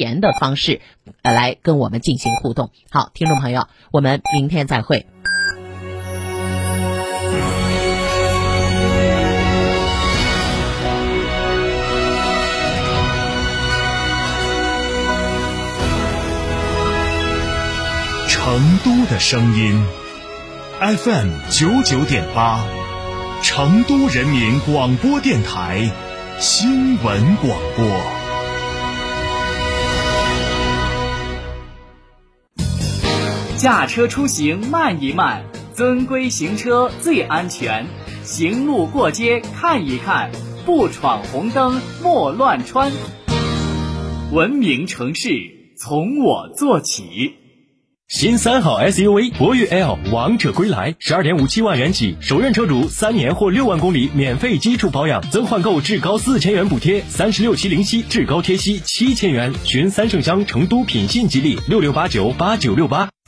言的方式，来跟我们进行互动。好，听众朋友，我们明天再会。成都的声音，FM 九九点八，成都人民广播电台新闻广播。驾车出行慢一慢，遵规行车最安全。行路过街看一看，不闯红灯莫乱穿。文明城市从我做起。新三好 SUV 博越 L 王者归来，十二点五七万元起，首任车主三年或六万公里免费基础保养，增换购至高四千元补贴，三十六期零息，至高贴息七千元。寻三圣乡成都品信吉利六六八九八九六八。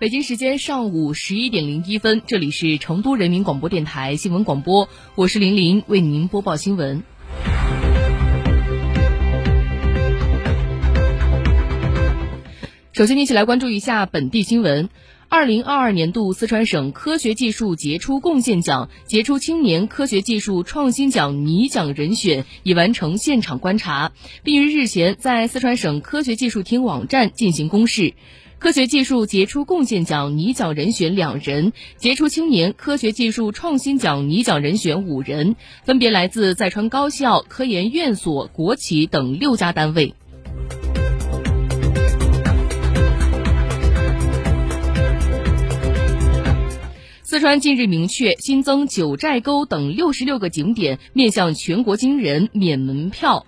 北京时间上午十一点零一分，这里是成都人民广播电台新闻广播，我是玲玲，为您播报新闻。首先，一起来关注一下本地新闻。二零二二年度四川省科学技术杰出贡献奖、杰出青年科学技术创新奖拟奖人选已完成现场观察，并于日前在四川省科学技术厅网站进行公示。科学技术杰出贡献奖拟奖人选两人，杰出青年科学技术创新奖拟奖人选五人，分别来自在川高校、科研院所、国企等六家单位。四川近日明确新增九寨沟等六十六个景点面向全国军人免门票。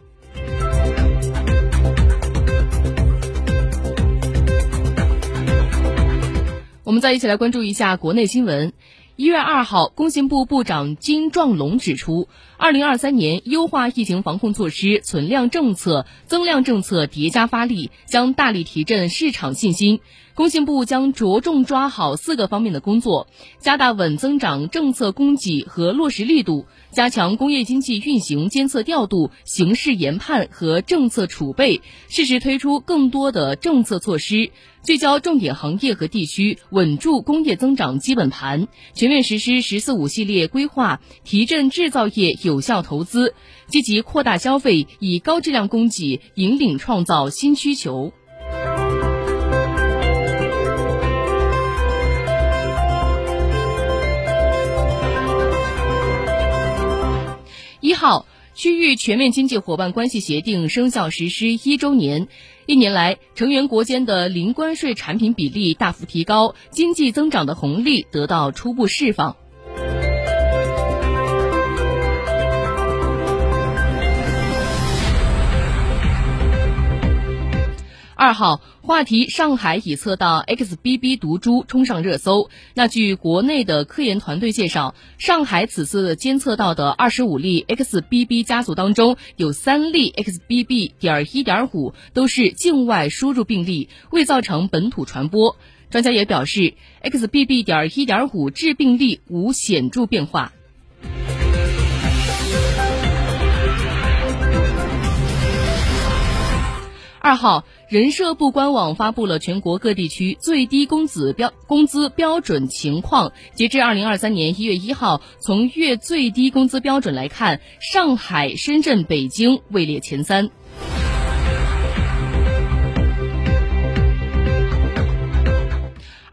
我们再一起来关注一下国内新闻。一月二号，工信部部长金壮龙指出，二零二三年优化疫情防控措施、存量政策、增量政策叠加发力，将大力提振市场信心。工信部将着重抓好四个方面的工作，加大稳增长政策供给和落实力度。加强工业经济运行监测调度、形势研判和政策储备，适时推出更多的政策措施，聚焦重点行业和地区，稳住工业增长基本盘，全面实施“十四五”系列规划，提振制造业有效投资，积极扩大消费，以高质量供给引领创造新需求。号，区域全面经济伙伴关系协定生效实施一周年，一年来，成员国间的零关税产品比例大幅提高，经济增长的红利得到初步释放。二号话题：上海已测到 XBB 毒株冲上热搜。那据国内的科研团队介绍，上海此次监测到的二十五例 XBB 家族当中，有三例 XBB. 点一点五都是境外输入病例，未造成本土传播。专家也表示，XBB. 点一点五致病力无显著变化。二号，人社部官网发布了全国各地区最低工资标工资标准情况。截至二零二三年一月一号，从月最低工资标准来看，上海、深圳、北京位列前三。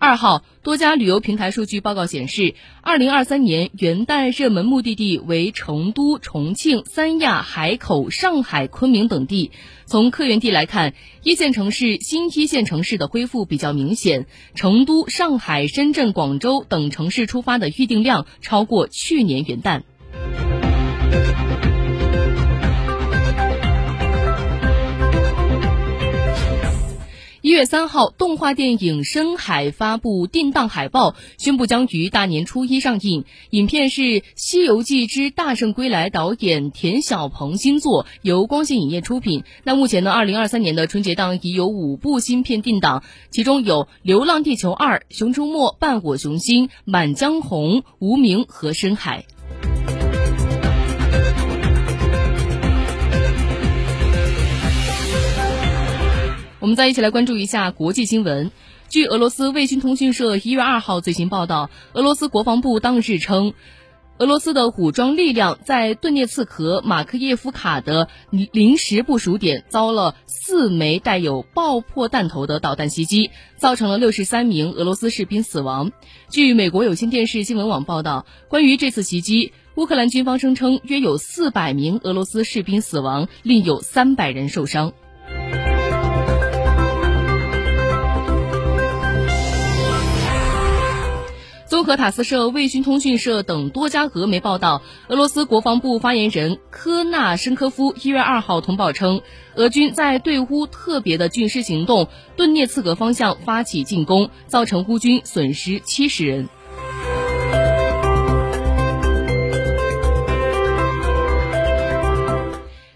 二号，多家旅游平台数据报告显示，二零二三年元旦热门目的地为成都、重庆、三亚、海口、上海、昆明等地。从客源地来看，一线城市、新一线城市的恢复比较明显，成都、上海、深圳、广州等城市出发的预订量超过去年元旦。月三号，动画电影《深海》发布定档海报，宣布将于大年初一上映。影片是《西游记之大圣归来》导演田晓鹏新作，由光线影业出品。那目前呢，二零二三年的春节档已有五部新片定档，其中有《流浪地球二》《熊出没》《伴我雄心》《满江红》《无名》和《深海》。我们再一起来关注一下国际新闻。据俄罗斯卫星通讯社一月二号最新报道，俄罗斯国防部当日称，俄罗斯的武装力量在顿涅茨克马克耶夫卡的临时部署点遭了四枚带有爆破弹头的导弹袭击，造成了六十三名俄罗斯士兵死亡。据美国有线电视新闻网报道，关于这次袭击，乌克兰军方声称约有四百名俄罗斯士兵死亡，另有三百人受伤。综合塔斯社、卫星通讯社等多家俄媒报道，俄罗斯国防部发言人科纳申科夫一月二号通报称，俄军在对乌特别的军事行动顿涅茨克方向发起进攻，造成乌军损失七十人。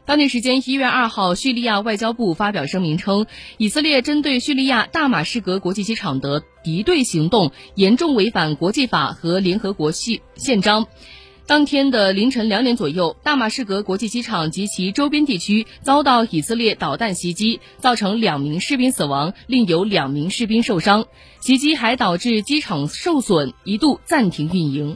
当地时间一月二号，叙利亚外交部发表声明称，以色列针对叙利亚大马士革国际机场的敌对行动严重违反国际法和联合国宪宪章。当天的凌晨两点左右，大马士革国际机场及其周边地区遭到以色列导弹袭击，造成两名士兵死亡，另有两名士兵受伤。袭击还导致机场受损，一度暂停运营。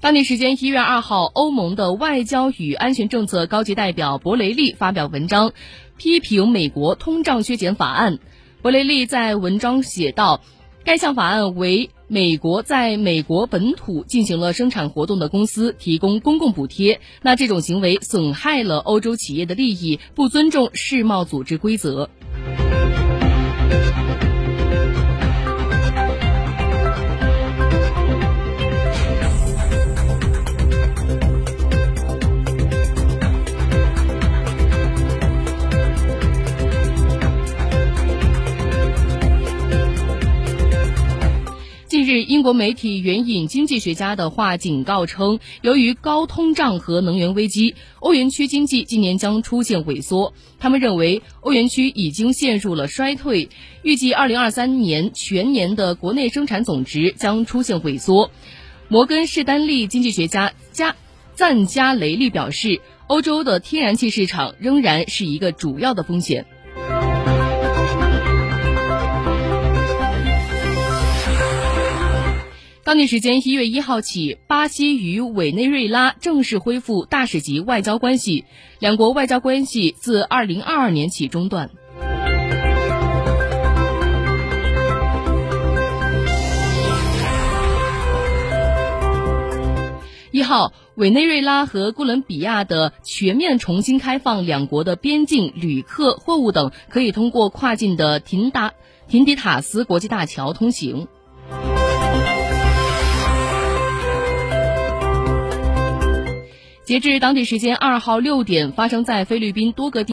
当地时间一月二号，欧盟的外交与安全政策高级代表博雷利发表文章，批评美国通胀削减法案。博雷利在文章写道：“该项法案为美国在美国本土进行了生产活动的公司提供公共补贴，那这种行为损害了欧洲企业的利益，不尊重世贸组织规则。”媒体援引经济学家的话警告称，由于高通胀和能源危机，欧元区经济今年将出现萎缩。他们认为，欧元区已经陷入了衰退，预计2023年全年的国内生产总值将出现萎缩。摩根士丹利经济学家加赞加雷利表示，欧洲的天然气市场仍然是一个主要的风险。当地时间一月一号起，巴西与委内瑞拉正式恢复大使级外交关系，两国外交关系自二零二二年起中断。一号，委内瑞拉和哥伦比亚的全面重新开放两国的边境，旅客、货物等可以通过跨境的廷达廷迪塔斯国际大桥通行。截至当地时间二号六点，发生在菲律宾多个地。